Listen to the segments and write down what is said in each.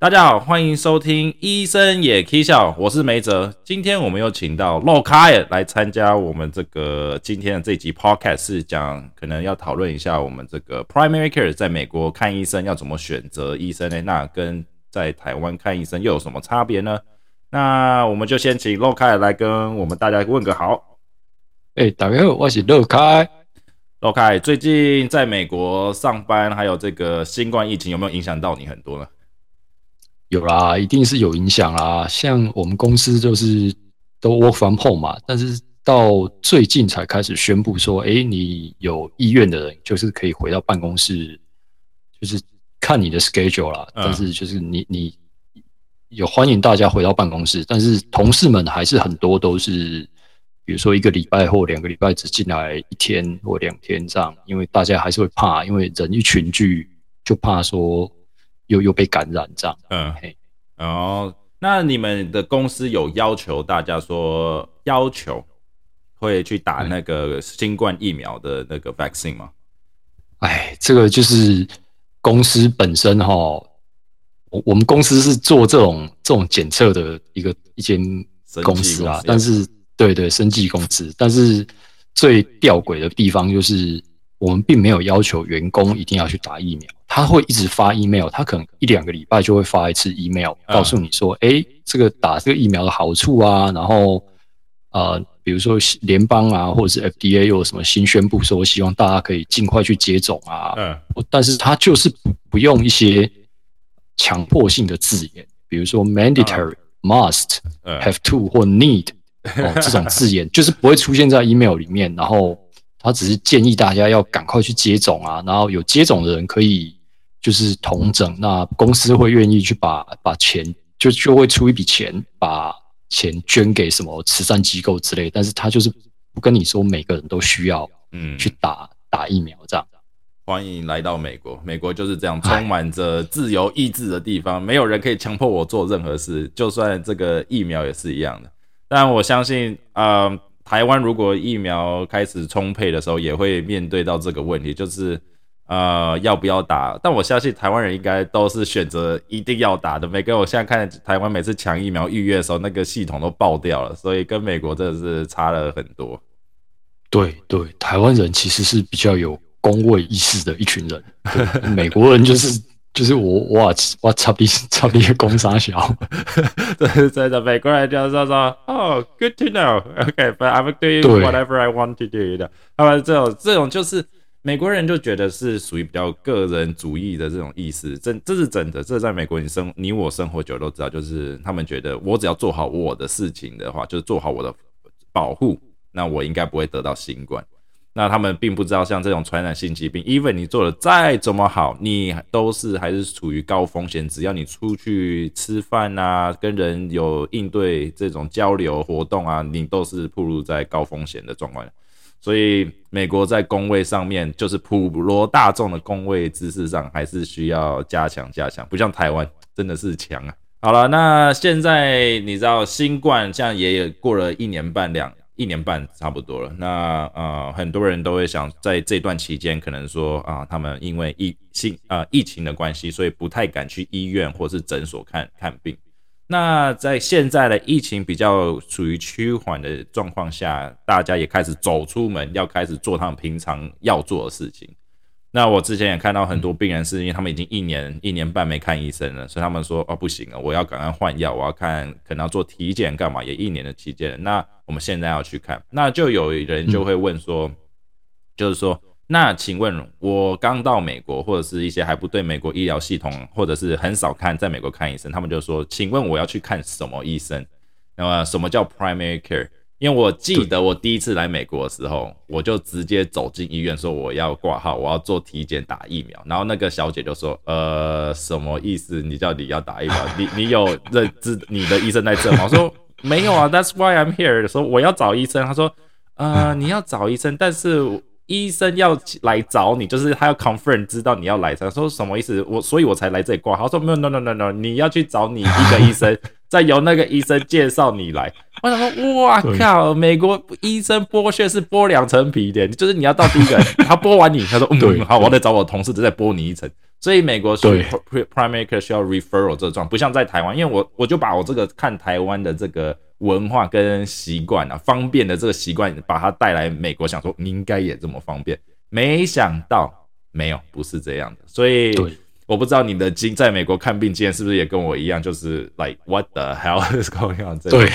大家好，欢迎收听《医生也 K 笑》，我是梅哲。今天我们又请到 l o k a 来参加我们这个今天的这集 Podcast，是讲可能要讨论一下我们这个 Primary Care 在美国看医生要怎么选择医生呢？那跟在台湾看医生又有什么差别呢？那我们就先请 l o k a 来跟我们大家问个好。哎，大家好，我是 l o k a l o k a 最近在美国上班，还有这个新冠疫情有没有影响到你很多呢？有啦，一定是有影响啦。像我们公司就是都 work from home 嘛，但是到最近才开始宣布说，哎，你有意愿的人就是可以回到办公室，就是看你的 schedule 啦。但是就是你你有欢迎大家回到办公室，但是同事们还是很多都是，比如说一个礼拜或两个礼拜只进来一天或两天这样，因为大家还是会怕，因为人一群聚就怕说。又又被感染这样，嗯，哦，那你们的公司有要求大家说要求会去打那个新冠疫苗的那个 vaccine 吗？哎，这个就是公司本身哈，我我们公司是做这种这种检测的一个一间公司啊，但是对对，生技公司，但是最吊诡的地方就是我们并没有要求员工一定要去打疫苗。他会一直发 email，他可能一两个礼拜就会发一次 email，告诉你说，哎，这个打这个疫苗的好处啊，然后呃，比如说联邦啊，或者是 FDA 又有什么新宣布，说希望大家可以尽快去接种啊。嗯，但是他就是不不用一些强迫性的字眼，比如说 mandatory、must、have to 或 need 哦这种字眼，就是不会出现在 email 里面。然后他只是建议大家要赶快去接种啊，然后有接种的人可以。就是同整，那公司会愿意去把把钱，就就会出一笔钱，把钱捐给什么慈善机构之类。但是他就是不跟你说每个人都需要，嗯，去打打疫苗这样。欢迎来到美国，美国就是这样充满着自由意志的地方，没有人可以强迫我做任何事，就算这个疫苗也是一样的。但我相信，呃，台湾如果疫苗开始充沛的时候，也会面对到这个问题，就是。呃，要不要打？但我相信台湾人应该都是选择一定要打的。每个我现在看台湾每次抢疫苗预约的时候，那个系统都爆掉了，所以跟美国真的是差了很多。对对，台湾人其实是比较有工位意识的一群人，美国人就是就是我哇哇操逼操逼攻杀小，这是真的，美国人就是说哦，good to know，OK，but I'm doing whatever I want to do 的。他们这种这种就是。美国人就觉得是属于比较个人主义的这种意思，这这是真的。这在美国你生你我生活久都知道，就是他们觉得我只要做好我的事情的话，就是做好我的保护，那我应该不会得到新冠。那他们并不知道，像这种传染性疾病，even 你做的再怎么好，你都是还是处于高风险。只要你出去吃饭啊，跟人有应对这种交流活动啊，你都是暴露在高风险的状况。所以，美国在工位上面，就是普罗大众的工位知识上，还是需要加强加强。不像台湾，真的是强啊！好了，那现在你知道新冠，像也有过了一年半两一年半差不多了。那呃，很多人都会想，在这段期间，可能说啊，他们因为疫性啊疫情的关系，所以不太敢去医院或是诊所看看病。那在现在的疫情比较处于趋缓的状况下，大家也开始走出门，要开始做他们平常要做的事情。那我之前也看到很多病人，是因为他们已经一年一年半没看医生了，所以他们说哦不行了，我要赶快换药，我要看可能要做体检干嘛，也一年的期间。那我们现在要去看，那就有人就会问说，就是说。那请问，我刚到美国，或者是一些还不对美国医疗系统，或者是很少看在美国看医生，他们就说，请问我要去看什么医生？那么什么叫 primary care？因为我记得我第一次来美国的时候，我就直接走进医院说我要挂号，我要做体检打疫苗，然后那个小姐就说，呃，什么意思？你叫你要打疫苗？你你有认知你的医生在这吗？我说没有啊，That's why I'm here。说我要找医生，他说，呃，你要找医生，但是。医生要来找你，就是他要 confirm 知道你要来。他说什么意思？我所以，我才来这里挂。他说没有，no no no no，你要去找你一个医生，再由那个医生介绍你来。我想说，哇靠，美国医生剥削是剥两层皮的，就是你要到第一个，他剥完你，他说嗯好，我得找我同事再剥你一层。所以美国是 primary care 需要 referral 这状，不像在台湾，因为我我就把我这个看台湾的这个文化跟习惯啊，方便的这个习惯，把它带来美国，想说你应该也这么方便，没想到没有，不是这样的。所以我不知道你的经在美国看病经验是不是也跟我一样，就是 like what the hell is going on？对。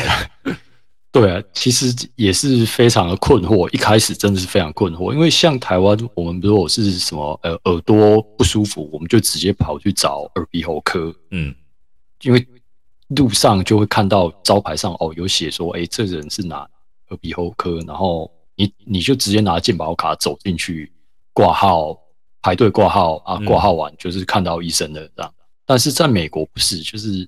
对啊，其实也是非常的困惑。一开始真的是非常困惑，因为像台湾，我们如果是什么呃耳朵不舒服，我们就直接跑去找耳鼻喉科。嗯，因为路上就会看到招牌上哦有写说，哎，这人是哪耳鼻喉科，然后你你就直接拿健保卡走进去挂号排队挂号啊，挂号完就是看到医生的这样。但是在美国不是，就是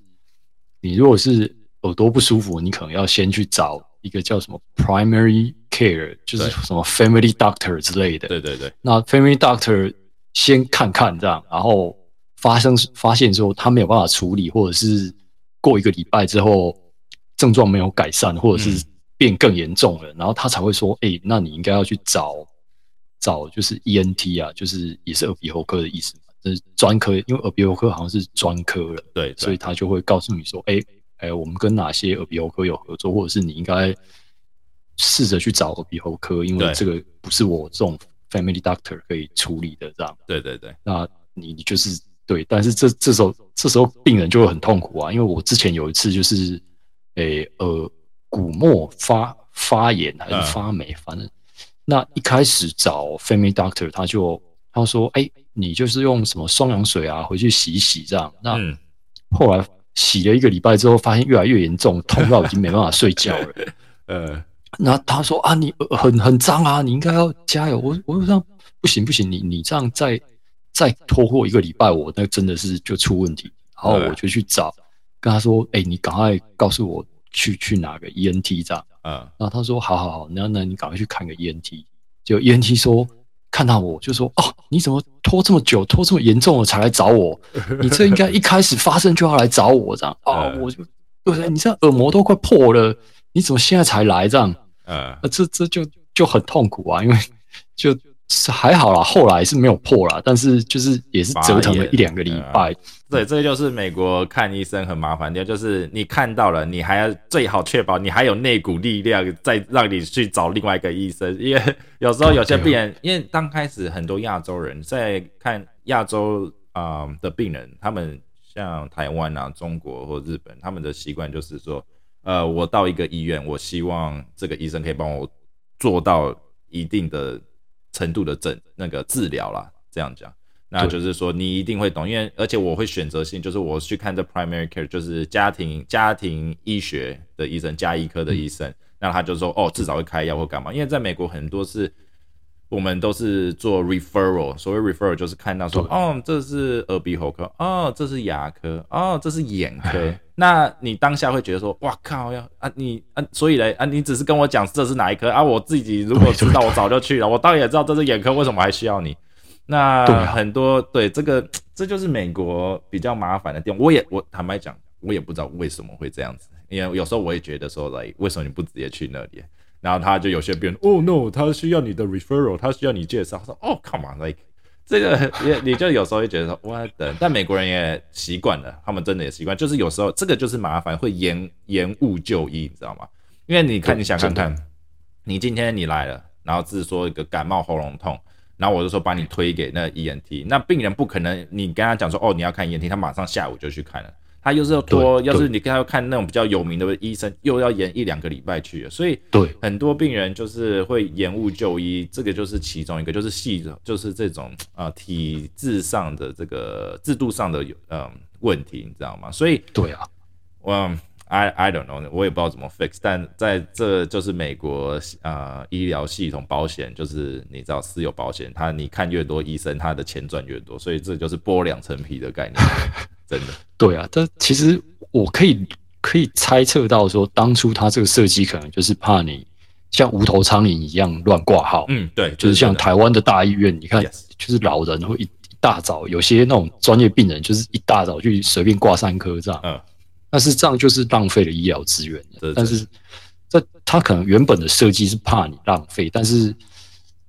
你如果是。耳朵不舒服，你可能要先去找一个叫什么 primary care，就是什么 family doctor 之类的。对对对。那 family doctor 先看看这样，然后发生发现之后他没有办法处理，或者是过一个礼拜之后症状没有改善，或者是变更严重了，然后他才会说：“哎，那你应该要去找找就是 ENT 啊，就是也是耳鼻喉科的意思嘛，就是专科，因为耳鼻喉科好像是专科了。”对，所以他就会告诉你说：“哎。”哎，我们跟哪些耳鼻喉科有合作，或者是你应该试着去找耳鼻喉科，因为这个不是我这种 family doctor 可以处理的，这样。对对对，那你你就是对，但是这这时候这时候病人就会很痛苦啊，因为我之前有一次就是，诶耳鼓膜发发炎还是发霉，反正那一开始找 family doctor，他就他说，哎，你就是用什么双氧水啊，回去洗一洗这样。那后来。洗了一个礼拜之后，发现越来越严重，痛到已经没办法睡觉了。呃，那他说啊，你很很脏啊，你应该要加油。我我说不行不行，你你这样再再拖过一个礼拜，我那真的是就出问题。然后我就去找，跟他说，哎，你赶快告诉我去去哪个 ENT 这样。嗯，然后他说，好好好，那那你赶快去看个 ENT。就 ENT 说。看到我就说哦，你怎么拖这么久，拖这么严重了才来找我？你这应该一开始发生就要来找我这样啊！我就对，你这耳膜都快破了，你怎么现在才来这样？啊，这这就就很痛苦啊，因为就。是还好啦，后来是没有破啦，但是就是也是折腾了一两个礼拜。对，这就是美国看医生很麻烦的，就是你看到了，你还要最好确保你还有那股力量，再让你去找另外一个医生。因为 有时候有些病人，因为刚开始很多亚洲人在看亚洲啊的病人，他们像台湾啊、中国或日本，他们的习惯就是说，呃，我到一个医院，我希望这个医生可以帮我做到一定的。程度的诊那个治疗啦，这样讲，那就是说你一定会懂，因为而且我会选择性，就是我去看这 primary care，就是家庭家庭医学的医生，加医科的医生，那他就说哦，至少会开药或干嘛，因为在美国很多是。我们都是做 referral，所谓 referral 就是看到说，哦，这是耳鼻喉科，哦，这是牙科，哦，这是眼科。那你当下会觉得说，哇靠，要啊你啊，所以嘞啊，你只是跟我讲这是哪一科啊？我自己如果知道，我早就去了。我当然也知道这是眼科，为什么还需要你？那很多对这个，这就是美国比较麻烦的地方。我也我坦白讲，我也不知道为什么会这样子，因为有时候我也觉得说，来为什么你不直接去那里？然后他就有些病人，Oh no，他需要你的 referral，他需要你介绍。他说，Oh come on，like 这个 也你就有时候会觉得说，What？但美国人也习惯了，他们真的也习惯，就是有时候这个就是麻烦，会延延误就医，你知道吗？因为你看，你想看看，你今天你来了，然后只是说一个感冒喉咙痛，然后我就说把你推给那 ENT，那病人不可能，你跟他讲说，哦，你要看 ENT，他马上下午就去看了。他又是要拖，要是你跟他看那种比较有名的医生，又要延一两个礼拜去，所以对很多病人就是会延误就医，这个就是其中一个，就是系就是这种啊体制上的这个制度上的有嗯问题，你知道吗？所以对啊，我 I I don't know，我也不知道怎么 fix，但在这就是美国啊医疗系统保险，就是你知道私有保险，他你看越多医生，他的钱赚越多，所以这就是剥两层皮的概念。真的对啊，但其实我可以可以猜测到说，当初他这个设计可能就是怕你像无头苍蝇一样乱挂号。嗯，对，就是像台湾的大医院，你看，就是老人会一大早，有些那种专业病人就是一大早去随便挂三科这样。嗯，但是这样就是浪费了医疗资源。但是这他可能原本的设计是怕你浪费，但是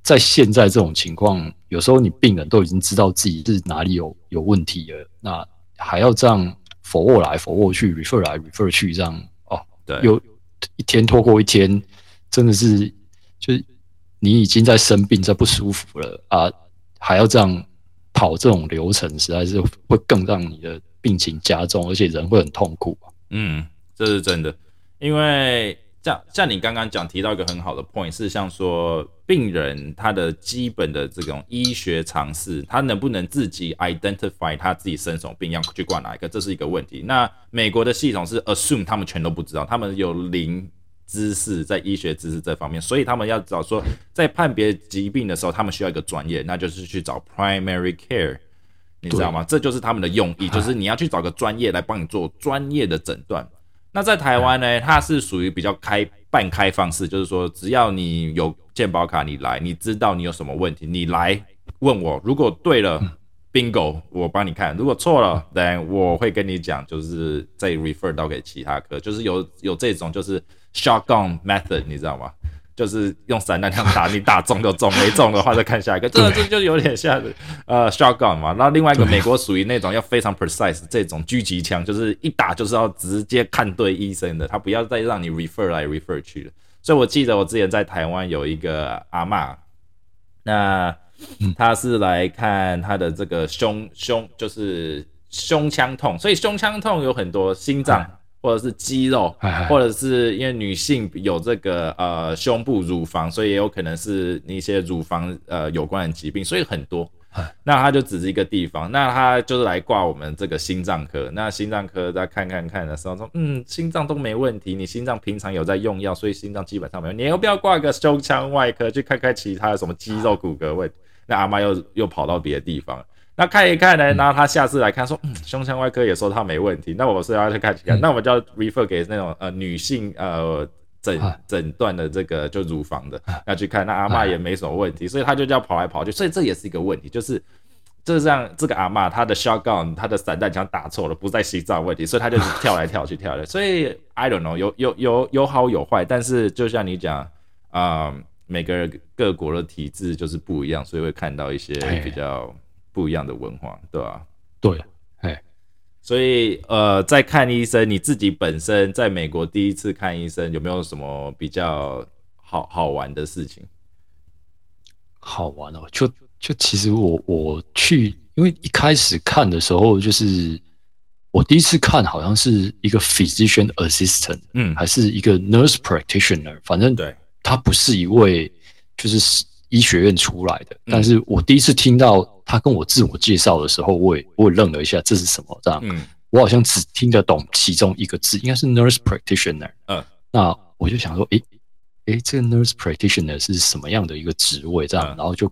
在现在这种情况，有时候你病人都已经知道自己是哪里有有问题了，那还要这样否握来去，refer 来 refer 去，这样哦，对，有一天拖过一天，真的是就是你已经在生病，在不舒服了啊，还要这样跑这种流程，实在是会更让你的病情加重，而且人会很痛苦。嗯，这是真的，因为。像像你刚刚讲提到一个很好的 point，是像说病人他的基本的这种医学常识，他能不能自己 identify 他自己生什么病，要去挂哪一个，这是一个问题。那美国的系统是 assume 他们全都不知道，他们有零知识在医学知识这方面，所以他们要找说在判别疾病的时候，他们需要一个专业，那就是去找 primary care，你知道吗？这就是他们的用意，就是你要去找个专业来帮你做专业的诊断。那在台湾呢，它是属于比较开半开放式，就是说，只要你有健保卡，你来，你知道你有什么问题，你来问我，如果对了，bingo，我帮你看；如果错了，then 我会跟你讲，就是再 refer 到给其他科，就是有有这种就是 shotgun method，你知道吗？就是用散弹枪打你，打中就中，没中的话再看下一个。这 这就有点像呃 shotgun 嘛。然后另外一个美国属于那种要非常 precise 这种狙击枪，就是一打就是要直接看对医生的，他不要再让你 refer 来 refer 去了。所以我记得我之前在台湾有一个阿嬷，那他是来看他的这个胸胸就是胸腔痛，所以胸腔痛有很多心脏。或者是肌肉，或者是因为女性有这个呃胸部乳房，所以也有可能是一些乳房呃有关的疾病，所以很多。那他就只是一个地方，那他就是来挂我们这个心脏科。那心脏科在看看看的时候说，嗯，心脏都没问题，你心脏平常有在用药，所以心脏基本上没有。你要不要挂个胸腔外科去看看其他的什么肌肉骨骼问题？那阿妈又又跑到别的地方。那看一看呢，然后他下次来看说，嗯，胸腔外科也说他没问题，那我是要去看看，那我们就要 refer 给那种呃女性呃诊诊断的这个就乳房的要去看，那阿妈也没什么问题，所以他就叫跑来跑去，所以这也是一个问题，就是就是这样，这个阿妈她的 shotgun 她的散弹枪打错了，不在心脏问题，所以他就是跳来跳去跳来，所以 I don't know 有有有有好有坏，但是就像你讲啊，每个各国的体质就是不一样，所以会看到一些比较。不一样的文化，对吧？对，哎，所以呃，在看医生，你自己本身在美国第一次看医生，有没有什么比较好好玩的事情？好玩哦，就就其实我我去，因为一开始看的时候，就是我第一次看，好像是一个 physician assistant，嗯，还是一个 nurse practitioner，反正对，他不是一位就是医学院出来的，但是我第一次听到。他跟我自我介绍的时候，我也我也愣了一下，这是什么？这样，嗯我好像只听得懂其中一个字，应该是 nurse practitioner。嗯，那我就想说，诶诶，这个 nurse practitioner 是什么样的一个职位？这样，然后就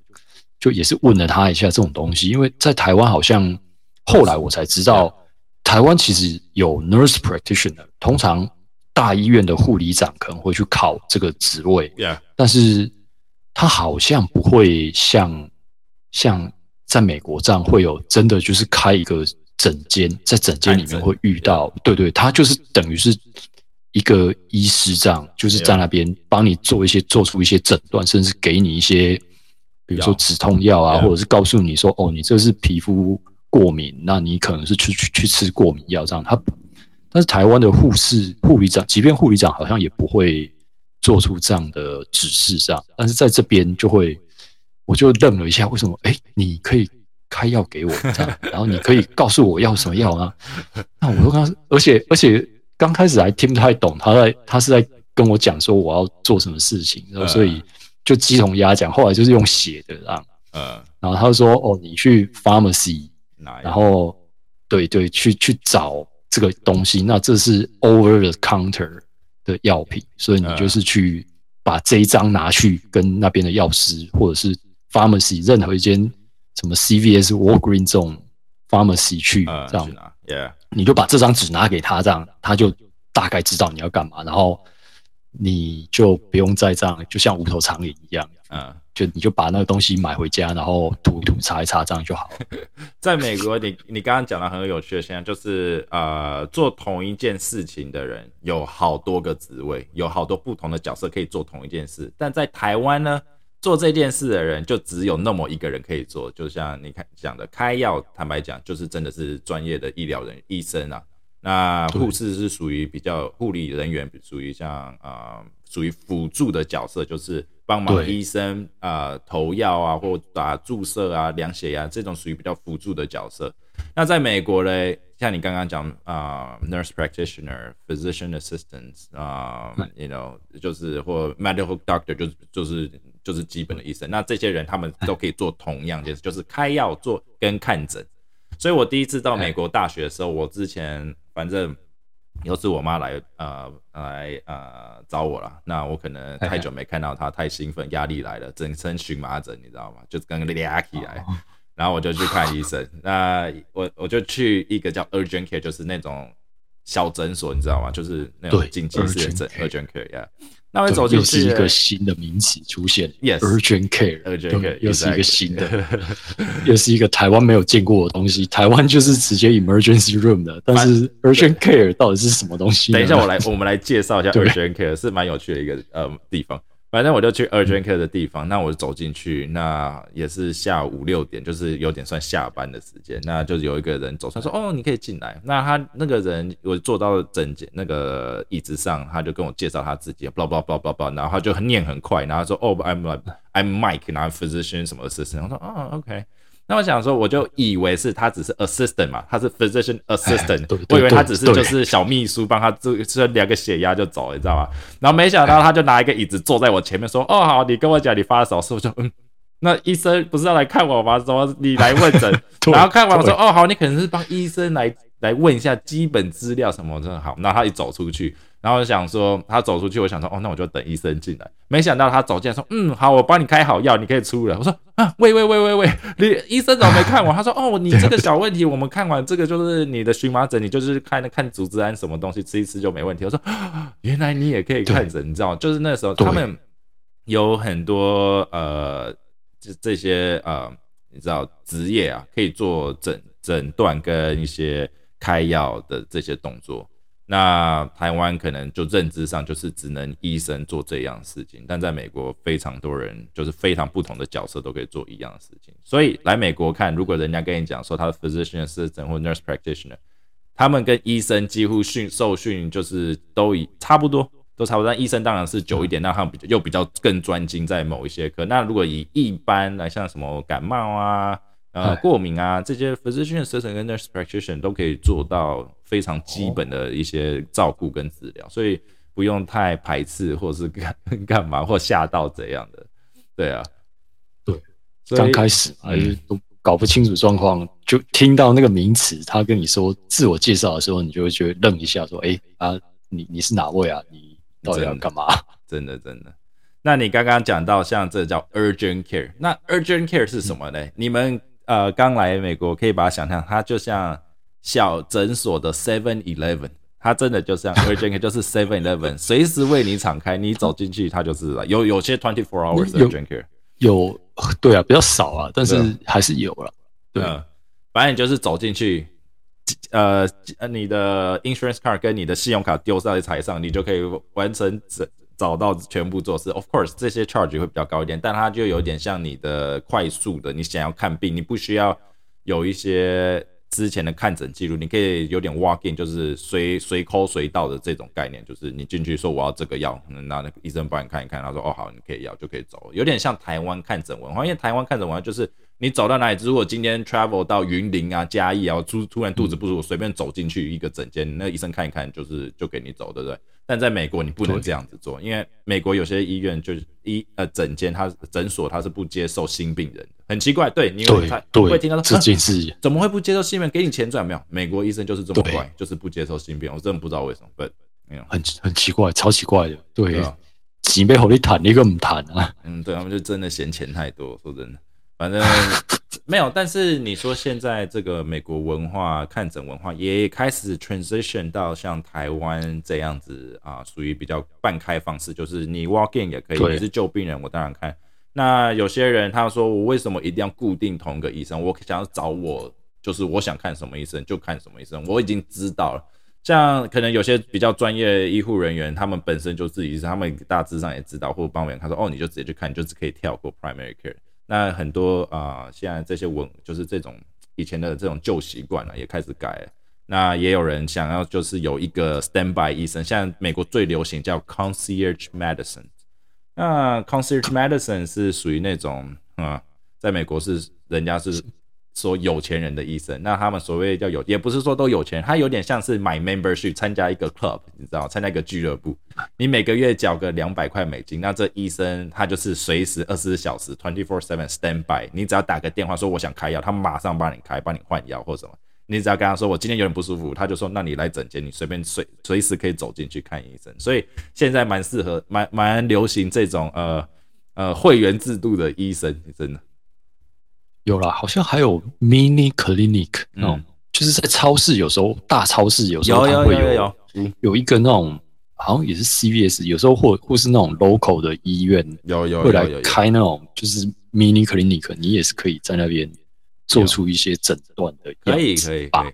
就也是问了他一下这种东西，因为在台湾好像后来我才知道，台湾其实有 nurse practitioner，通常大医院的护理长可能会去考这个职位，但是他好像不会像像。在美国这样会有真的就是开一个诊间，在诊间里面会遇到，对对，他就是等于是一个医师这样，就是在那边帮你做一些做出一些诊断，甚至给你一些，比如说止痛药啊，或者是告诉你说，哦，你这是皮肤过敏，那你可能是去去去吃过敏药这样。他但是台湾的护士护理长，即便护理长好像也不会做出这样的指示这样，但是在这边就会。我就愣了一下，为什么？哎，你可以开药给我，这样，然后你可以告诉我要什么药啊？那我就刚，而且而且刚开始还听不太懂，他在他是在跟我讲说我要做什么事情，然后所以就鸡同鸭讲，后来就是用写的这样，嗯，然后他就说哦，你去 pharmacy，然后对对，去去找这个东西，那这是 over the counter 的药品，所以你就是去把这一张拿去跟那边的药师或者是。Pharmacy 任何一间什么 CVS、Walgreen 这种 pharmacy 去这样，yeah，你就把这张纸拿给他，这样他就大概知道你要干嘛，然后你就不用再这样，就像无头苍蝇一样，嗯，就你就把那个东西买回家，然后涂涂擦一擦，这样就好。在美国，你你刚刚讲的很有趣的现象，就是呃，做同一件事情的人有好多个职位，有好多不同的角色可以做同一件事，但在台湾呢？做这件事的人就只有那么一个人可以做，就像你看讲的开药，坦白讲就是真的是专业的医疗人医生啊。那护士是属于比较护理人员，属于像啊属于辅助的角色，就是帮忙医生啊投药啊或打注射啊量血压这种属于比较辅助的角色。那在美国嘞，像你刚刚讲啊，nurse practitioner、physician assistants 啊，you know，就是或 medical doctor，就是就是就是基本的医生。那这些人他们都可以做同样件事，就是开药做跟看诊。所以我第一次到美国大学的时候，我之前反正又是我妈来呃来呃找我了。那我可能太久没看到她，太兴奋，压力来了，整身荨麻疹，你知道吗？就跟个俩起来。然后我就去看医生，那我我就去一个叫 urgent care，就是那种小诊所，你知道吗？就是那种紧急式的诊 urgent care 呀。那会走进是一个新的名词出现，yes，urgent care，urgent care 又是一个新的，又是一个台湾没有见过的东西。台湾就是直接 emergency room 的，但是 urgent care 到底是什么东西？等一下，我来我们来介绍一下 urgent care，是蛮有趣的一个呃地方。反正我就去 urgent care 的地方，那我走进去，那也是下午五六点，就是有点算下班的时间，那就是有一个人走出来说：“哦，你可以进来。”那他那个人，我坐到整间那个椅子上，他就跟我介绍他自己，blah blah blah blah blah，然后他就念很快，然后说：“哦，I'm I'm Mike，然后 physician 什么 assistant。”我说：“哦，OK。”那我想说，我就以为是他只是 assistant 嘛，他是 physician assistant，我以为他只是就是小秘书，帮他做做量个血压就走，你知道吗？然后没想到他就拿一个椅子坐在我前面，说：“ 哦，好，你跟我讲你发烧。”我就嗯，那医生不是要来看我吗？怎么你来问诊，然后看完我说：“哦，好，你可能是帮医生来来问一下基本资料什么的。”好，那他一走出去。然后想说他走出去，我想说哦，那我就等医生进来。没想到他走进来说，嗯，好，我帮你开好药，你可以出来。我说啊，喂喂喂喂喂，你医生怎么没看我？他说哦，你这个小问题我们看完，这个就是你的荨麻疹，你就是看看组织胺什么东西，吃一吃就没问题。我说原来你也可以看诊，你知道就是那时候他们有很多呃，这这些呃，你知道职业啊，可以做诊诊断跟一些开药的这些动作。那台湾可能就认知上就是只能医生做这样事情，但在美国非常多人就是非常不同的角色都可以做一样的事情。所以来美国看，如果人家跟你讲说他的 physician assistant 或 nurse practitioner，他们跟医生几乎训受训就是都以差不多，都差不多。但医生当然是久一点，那他们比又比较更专精在某一些科。那如果以一般来像什么感冒啊。呃，过敏啊，这些 physician assistant 跟 nurse practitioner 都可以做到非常基本的一些照顾跟治疗，所以不用太排斥或是干干嘛或吓到怎样的。对啊，对，刚开始还是都搞不清楚状况，就听到那个名词，他跟你说自我介绍的时候，你就会觉得愣一下，说：“哎啊，你你是哪位啊？你到底要干嘛？”真的真的。那你刚刚讲到像这叫 urgent care，那 urgent care 是什么呢？你们？呃，刚来美国，可以把它想象，它就像小诊所的 Seven Eleven，它真的就像 Urgent 就是 Seven Eleven，随时为你敞开，你走进去，它就是了。有有些 Twenty Four Hours Urgent Care，有，对啊，比较少啊，但是还是有了。对，反正就是走进去，呃，你的 Insurance Card 跟你的信用卡丢在台上，你就可以完成整。找到全部做事，of course 这些 charge 会比较高一点，但它就有点像你的快速的，你想要看病，你不需要有一些之前的看诊记录，你可以有点 walk in，就是随随抠随到的这种概念，就是你进去说我要这个药，那那医生帮你看一看，他说哦好，你可以要就可以走，有点像台湾看诊文化，因为台湾看诊文化就是你走到哪里，如果今天 travel 到云林啊嘉义啊，突突然肚子不舒服，随便走进去一个诊间，那医生看一看，就是就给你走，对不对？但在美国你不能这样子做，因为美国有些医院就是医呃诊间，他诊所他是不接受新病人的，很奇怪。对，你会会听到这件事，怎么会不接受新病人？给你钱赚没有？美国医生就是这么怪，就是不接受新病人。我真的不知道为什么，不没有，很很奇怪，超奇怪的。对，几杯红利谈一个不谈啊？嗯，对他们就真的嫌钱太多，说真的。反正没有，但是你说现在这个美国文化看诊文化也开始 transition 到像台湾这样子啊，属于比较半开放式，就是你 walk in 也可以，你是救病人，我当然看。那有些人他说我为什么一定要固定同一个医生？我想要找我就是我想看什么医生就看什么医生，我已经知道了。像可能有些比较专业医护人员，他们本身就自己，他们大致上也知道，或者帮人他说，哦，你就直接去看，你就只可以跳过 primary care。那很多啊，现在这些文就是这种以前的这种旧习惯了，也开始改了。那也有人想要就是有一个 standby 医生，像美国最流行叫 concierge medicine。那 concierge medicine 是属于那种啊，在美国是人家是。说有钱人的医生，那他们所谓叫有，也不是说都有钱，他有点像是买 membership 参加一个 club，你知道，参加一个俱乐部，你每个月缴个两百块美金，那这医生他就是随时二十四小时 twenty four seven stand by，你只要打个电话说我想开药，他马上帮你开，帮你换药或什么，你只要跟他说我今天有点不舒服，他就说那你来诊间，你随便随随时可以走进去看医生，所以现在蛮适合，蛮蛮流行这种呃呃会员制度的医生，真的。有啦，好像还有 mini clinic 那种，就是在超市，有时候大超市有时候它会有有一个那种，好像也是 CVS，有时候或或是那种 local 的医院有有会来开那种，就是 mini clinic，你也是可以在那边做出一些诊断的。可以可以可以，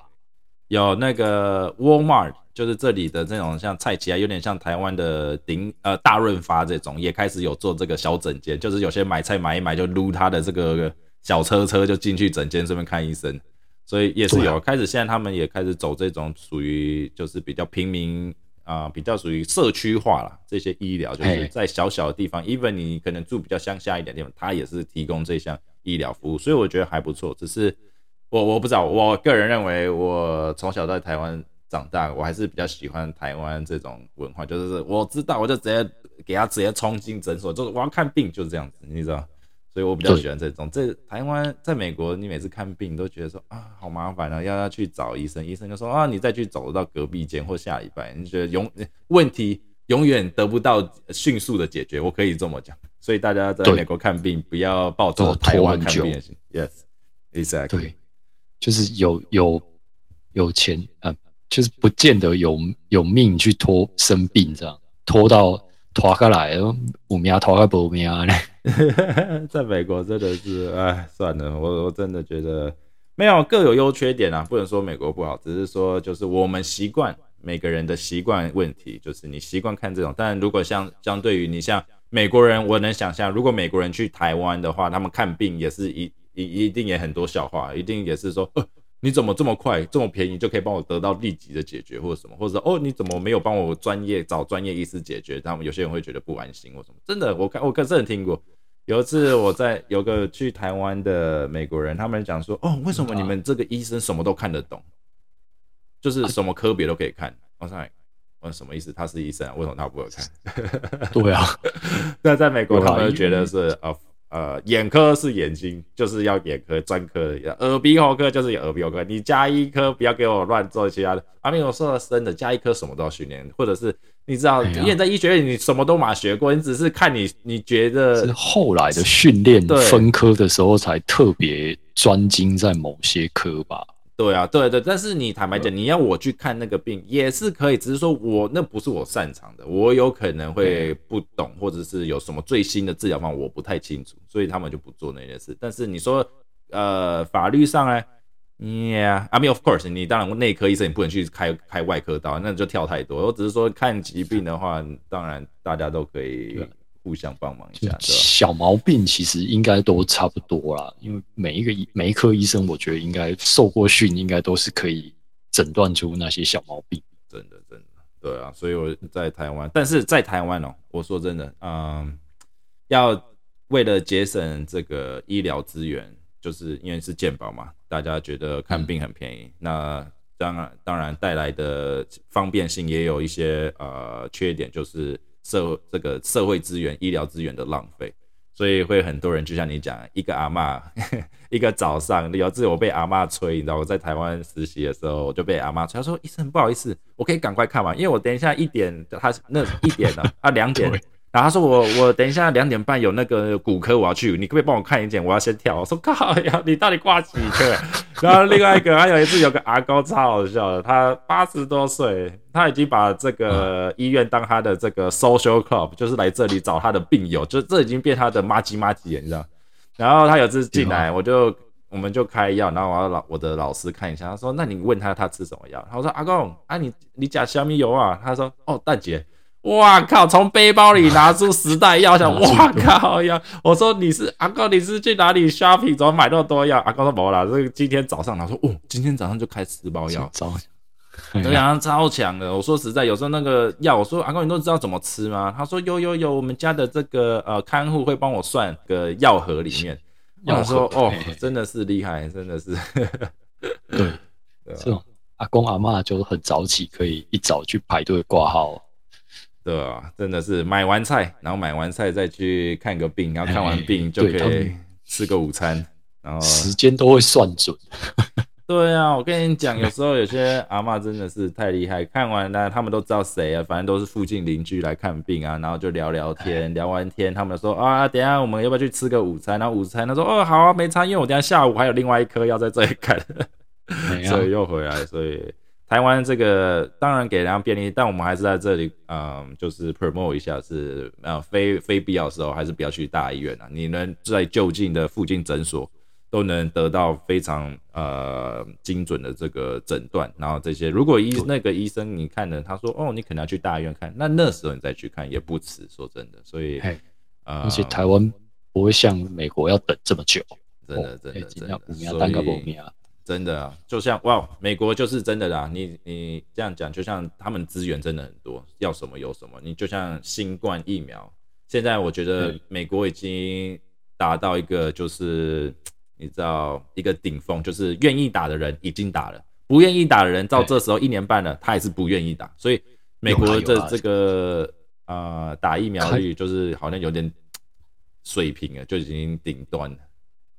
有那个 Walmart，就是这里的这种像菜奇啊，有点像台湾的顶呃大润发这种，也开始有做这个小诊间，就是有些买菜买一买就撸他的这个。小车车就进去诊间顺便看医生，所以也是有开始。现在他们也开始走这种属于就是比较平民啊，比较属于社区化了。这些医疗就是在小小的地方，even 你可能住比较乡下一点地方，他也是提供这项医疗服务，所以我觉得还不错。只是我我不知道，我个人认为，我从小在台湾长大，我还是比较喜欢台湾这种文化，就是我知道我就直接给他直接冲进诊所，就是我要看病就是这样子，你知道。所以我比较喜欢这种。这台湾在美国，你每次看病都觉得说啊，好麻烦啊，要要去找医生，医生就说啊，你再去走到隔壁间或下礼拜，你觉得永问题永远得不到迅速的解决。我可以这么讲。所以大家在美国看病不要抱着台湾看病，Yes，exactly。对，就是有有有钱啊，就是不见得有有命去拖生病这样，拖到拖下来，五秒拖个不秒呢。在美国真的是，哎，算了，我我真的觉得没有各有优缺点啊，不能说美国不好，只是说就是我们习惯每个人的习惯问题，就是你习惯看这种。但如果像相对于你像美国人，我能想象，如果美国人去台湾的话，他们看病也是一一一定也很多笑话，一定也是说，呃，你怎么这么快这么便宜就可以帮我得到立即的解决或者什么，或者哦你怎么没有帮我专业找专业医师解决？他们有些人会觉得不安心或什么，真的，我看我可真的听过。有一次我在有个去台湾的美国人，他们讲说，哦，为什么你们这个医生什么都看得懂，就是什么科别都可以看。我说，问什么意思？他是医生啊，为什么他不会看？对啊，那在美国他们觉得是呃。呃，眼科是眼睛，就是要眼科专科的；耳鼻喉科就是耳鼻喉科。你加一科，不要给我乱做其他的。阿明，我说的真的，加一科什么都要训练，或者是你知道，因为在医学院你什么都马学过，你只是看你你觉得是后来的训练分科的时候才特别专精在某些科吧。对啊，对对，但是你坦白讲，你要我去看那个病也是可以，只是说我那不是我擅长的，我有可能会不懂，或者是有什么最新的治疗方法我不太清楚，所以他们就不做那件事。但是你说，呃，法律上呢，Yeah，I mean of course，你当然内科医生你不能去开开外科刀，那就跳太多。我只是说看疾病的话，当然大家都可以。互相帮忙一下，小毛病其实应该都差不多啦。因为每一个医每一科医生，我觉得应该受过训，应该都是可以诊断出那些小毛病。真的，真的，对啊。所以我在台湾，但是在台湾哦，我说真的，嗯，要为了节省这个医疗资源，就是因为是健保嘛，大家觉得看病很便宜，那当然当然带来的方便性也有一些呃缺点，就是。社这个社会资源、医疗资源的浪费，所以会很多人就像你讲，一个阿妈，一个早上，有次我被阿妈催，你知道我在台湾实习的时候，我就被阿妈催，他说医生不好意思，我可以赶快看完，因为我等一下一点，他那一点呢，啊两点。然后他说我我等一下两点半有那个骨科我要去，你可不可以帮我看一眼？我要先跳。我说靠呀，你到底挂几科？然后另外一个还有一次有个阿高超好笑的，他八十多岁，他已经把这个医院当他的这个 social club，就是来这里找他的病友，就这已经变他的妈鸡妈鸡，你知道？然后他有次进来，我就我们就开药，然后我要老我的老师看一下，他说那你问他他吃什么药？他说阿公啊你你假小米油啊？他说哦大姐。哇靠！从背包里拿出十袋药，想哇靠呀！我说你是阿高，你是去哪里 shopping？怎么买那么多药？阿高说没啦，这个今天早上他说哦，今天早上就开十包药，对啊，超强的。我说实在，有时候那个药，我说阿高你都知道怎么吃吗？他说有有有，我们家的这个呃看护会帮我算个药盒里面。我说哦，真的是厉害，真的是。对，这种阿公阿妈就很早起，可以一早去排队挂号。对啊，真的是买完菜，然后买完菜再去看个病，然后看完病就可以吃个午餐，然后时间都会算准。对啊，我跟你讲，有时候有些阿妈真的是太厉害，看完呢，他们都知道谁啊，反正都是附近邻居来看病啊，然后就聊聊天，聊完天，他们说啊，等下我们要不要去吃个午餐？然后午餐他说哦好啊，没餐，因为我等下下午还有另外一颗要在这里看，所以又回来，所以。台湾这个当然给人家便利，但我们还是在这里，嗯，就是 promote 一下，是呃非非必要的时候还是不要去大医院啊。你能在就近的附近诊所都能得到非常呃精准的这个诊断，然后这些如果医那个医生你看了，他说哦你可能要去大医院看，那那时候你再去看也不迟。说真的，所以呃，而且台湾不会像美国要等这么久，真的真的真的，所以。真的啊，就像哇，美国就是真的啦。你你这样讲，就像他们资源真的很多，要什么有什么。你就像新冠疫苗，现在我觉得美国已经达到一个就是你知道一个顶峰，就是愿意打的人已经打了，不愿意打的人到这时候一年半了，他也是不愿意打。所以美国的这个呃打疫苗率就是好像有点水平了，就已经顶端了。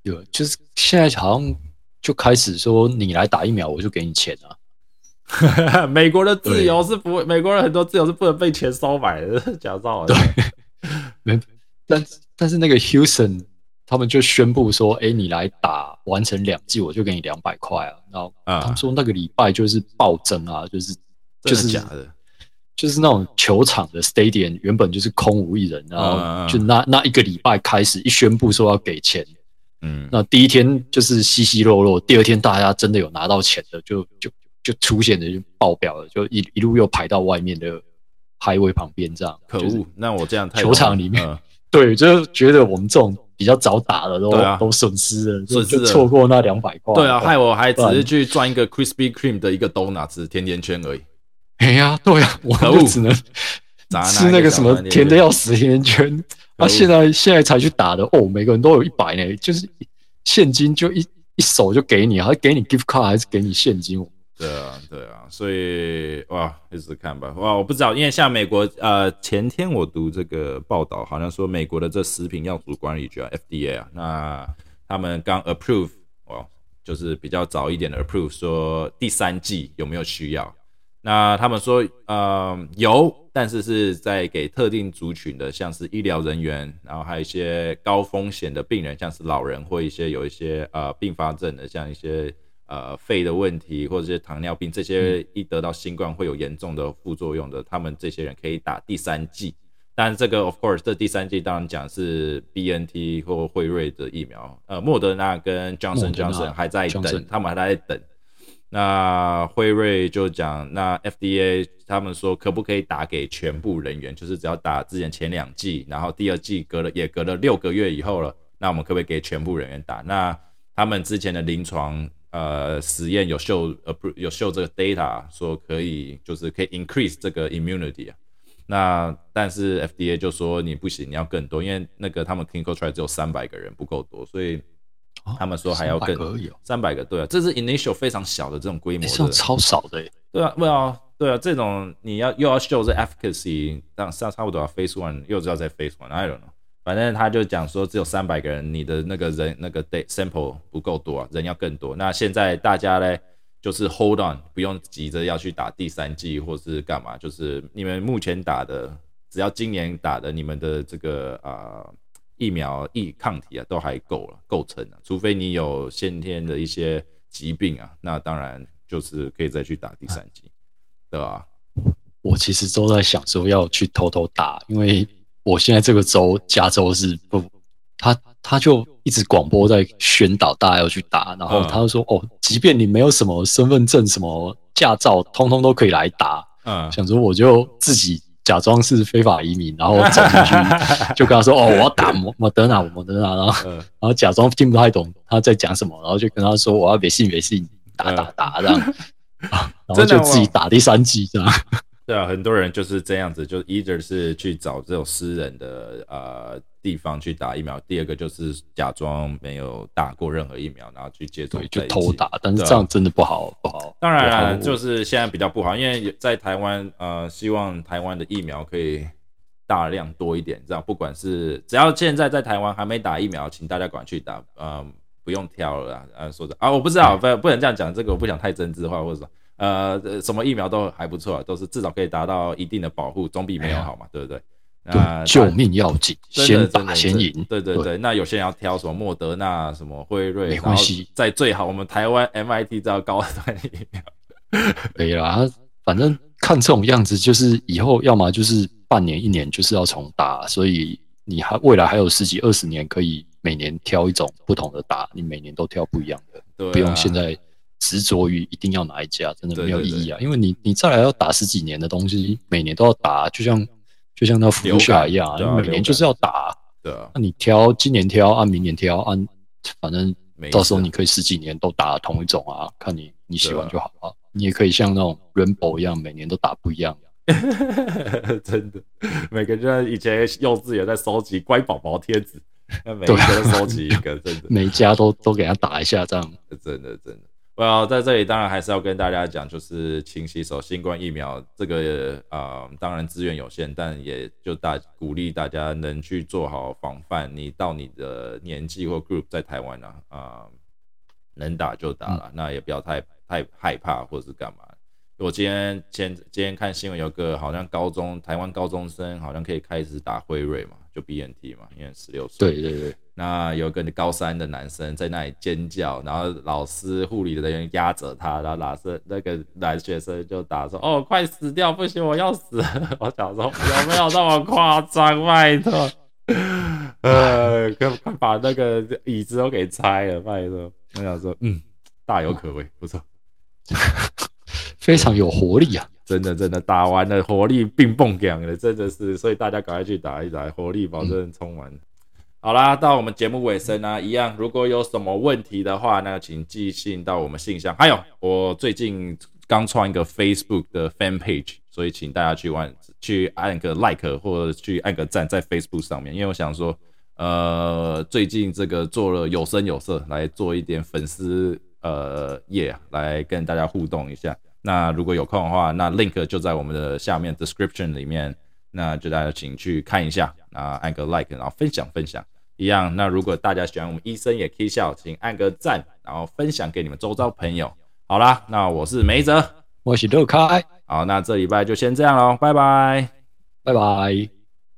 有，就是现在好像。就开始说你来打疫苗，我就给你钱啊！美国的自由是不，美国人很多自由是不能被钱收买的，假造。对，没，但但是那个 Houston 他们就宣布说，哎，你来打完成两季，我就给你两百块啊。然后他们说那个礼拜就是暴增啊，就是就是假的，就是那种球场的 stadium 原本就是空无一人，然后就那那一个礼拜开始一宣布说要给钱。嗯，那第一天就是稀稀落落，第二天大家真的有拿到钱的，就就就出现的就爆表了，就一一路又排到外面的排位旁边这样。可恶，那我这样球场里面，对，就觉得我们这种比较早打的都都损失了，损失错过那两百块。对啊，害我还只是去赚一个 Krispy Kreme 的一个 donuts 甜甜圈而已。哎呀，对啊，我就只能吃那个什么甜的要死甜甜圈。啊！现在现在才去打的哦，每个人都有一百呢，就是现金就一一手就给你，还给你 gift card 还是给你现金？对啊，对啊，所以哇，一直看吧。哇，我不知道，因为像美国呃，前天我读这个报道，好像说美国的这食品药品管理局啊 FDA 啊，那他们刚 approve 哦，就是比较早一点的 approve，说第三季有没有需要？那他们说呃有。但是是在给特定族群的，像是医疗人员，然后还有一些高风险的病人，像是老人或一些有一些呃并发症的，像一些呃肺的问题或者是糖尿病这些，一得到新冠会有严重的副作用的，他们这些人可以打第三剂。但这个 of course 这第三剂当然讲是 B N T 或辉瑞的疫苗，呃，莫德纳跟 Johnson Johnson 还在等，他们还在等。那辉瑞就讲，那 FDA 他们说可不可以打给全部人员？就是只要打之前前两季，然后第二季隔了也隔了六个月以后了，那我们可不可以给全部人员打？那他们之前的临床呃实验有秀呃不有秀这个 data 说可以就是可以 increase 这个 immunity 啊。那但是 FDA 就说你不行，你要更多，因为那个他们 clinical 出来只有三百个人不够多，所以。他们说还要更三百个，对啊，这是 initial 非常小的这种规模，的，超少的，对啊，对啊，对啊，这种你要又要 show 这 efficacy，让差差不多要 phase one，又知道在 phase one，I don't know，反正他就讲说只有三百个人，你的那个人那个 data sample 不够多啊，人要更多。那现在大家呢，就是 hold on，不用急着要去打第三季或是干嘛，就是你们目前打的，只要今年打的，你们的这个啊。疫苗疫抗体啊，都还够了，构成了，除非你有先天的一些疾病啊，那当然就是可以再去打第三剂，对吧？我其实都在想说要去偷偷打，因为我现在这个州加州是不，他他就一直广播在宣导大家要去打，然后他就说：“哦，即便你没有什么身份证、什么驾照，通通都可以来打。”嗯，想说我就自己假装是非法移民，然后 走进去，就跟他说：“哦，我要打莫莫德纳，莫德纳。”然后，然后假装听不太懂他在讲什么，然后就跟他说：“我要别信别信，打打打这样。”然后就自己打第三季这样。对啊，很多人就是这样子，就 either 是去找这种私人的呃地方去打疫苗，第二个就是假装没有打过任何疫苗，然后去接种就偷打，但是这样真的不好不好。当然，就是现在比较不好，因为在台湾呃，希望台湾的疫苗可以大量多一点，这样不管是只要现在在台湾还没打疫苗，请大家赶快去打，呃，不用挑了啊，说的啊，我不知道，不不能这样讲，这个我不想太政治化，或者说。呃，什么疫苗都还不错，都是至少可以达到一定的保护，总比没有好嘛，对不对？那救命要紧，先打先赢。对对对，那有些人要挑什么莫德纳、什么辉瑞，没关系，在最好我们台湾 MIT 这样高端疫苗。可以啦，反正看这种样子，就是以后要么就是半年一年就是要重打，所以你还未来还有十几二十年可以每年挑一种不同的打，你每年都挑不一样的，不用现在。执着于一定要哪一家，真的没有意义啊！因为你你再来要打十几年的东西，每年都要打，就像就像那福禄下一样，每年就是要打。对啊，那你挑今年挑，按明年挑，按反正到时候你可以十几年都打同一种啊，看你你喜欢就好了。你也可以像那种 Rainbow 一样，每年都打不一样。真的，每个人以前幼稚园在收集乖宝宝贴纸，每个都收集一个，真的，每家都都给他打一下，这样真的真的。我在这里当然还是要跟大家讲，就是勤洗手，新冠疫苗这个啊，当然资源有限，但也就大鼓励大家能去做好防范。你到你的年纪或 group 在台湾呢啊，能打就打了，那也不要太太害怕或者是干嘛。我今天前今天看新闻，有个好像高中台湾高中生好像可以开始打辉瑞嘛，就 BNT 嘛，因为十六岁。对对对。那有个高三的男生在那里尖叫，然后老师、护理的人员压着他，然后老师那个男学生就打说：“哦，快死掉，不行，我要死！” 我想说有没有那么夸张？拜托，呃，快快把那个椅子都给拆了，拜托！我想说，嗯，大有可为，不错。非常有活力啊！真的，真的打完了，活力并蹦响的，真的是，所以大家赶快去打一打，活力保证充满。好啦，到我们节目尾声啊，一样，如果有什么问题的话呢，请寄信到我们信箱。还有，我最近刚创一个 Facebook 的 Fan Page，所以请大家去玩去按个 Like 或者去按个赞在 Facebook 上面，因为我想说，呃，最近这个做了有声有色，来做一点粉丝呃页，来跟大家互动一下。那如果有空的话，那 link 就在我们的下面 description 里面，那就大家请去看一下，啊，按个 like，然后分享分享一样。那如果大家喜欢我们医生也可以笑，请按个赞，然后分享给你们周遭朋友。好啦，那我是梅泽，我是乐开，好，那这礼拜就先这样喽，拜拜，拜拜。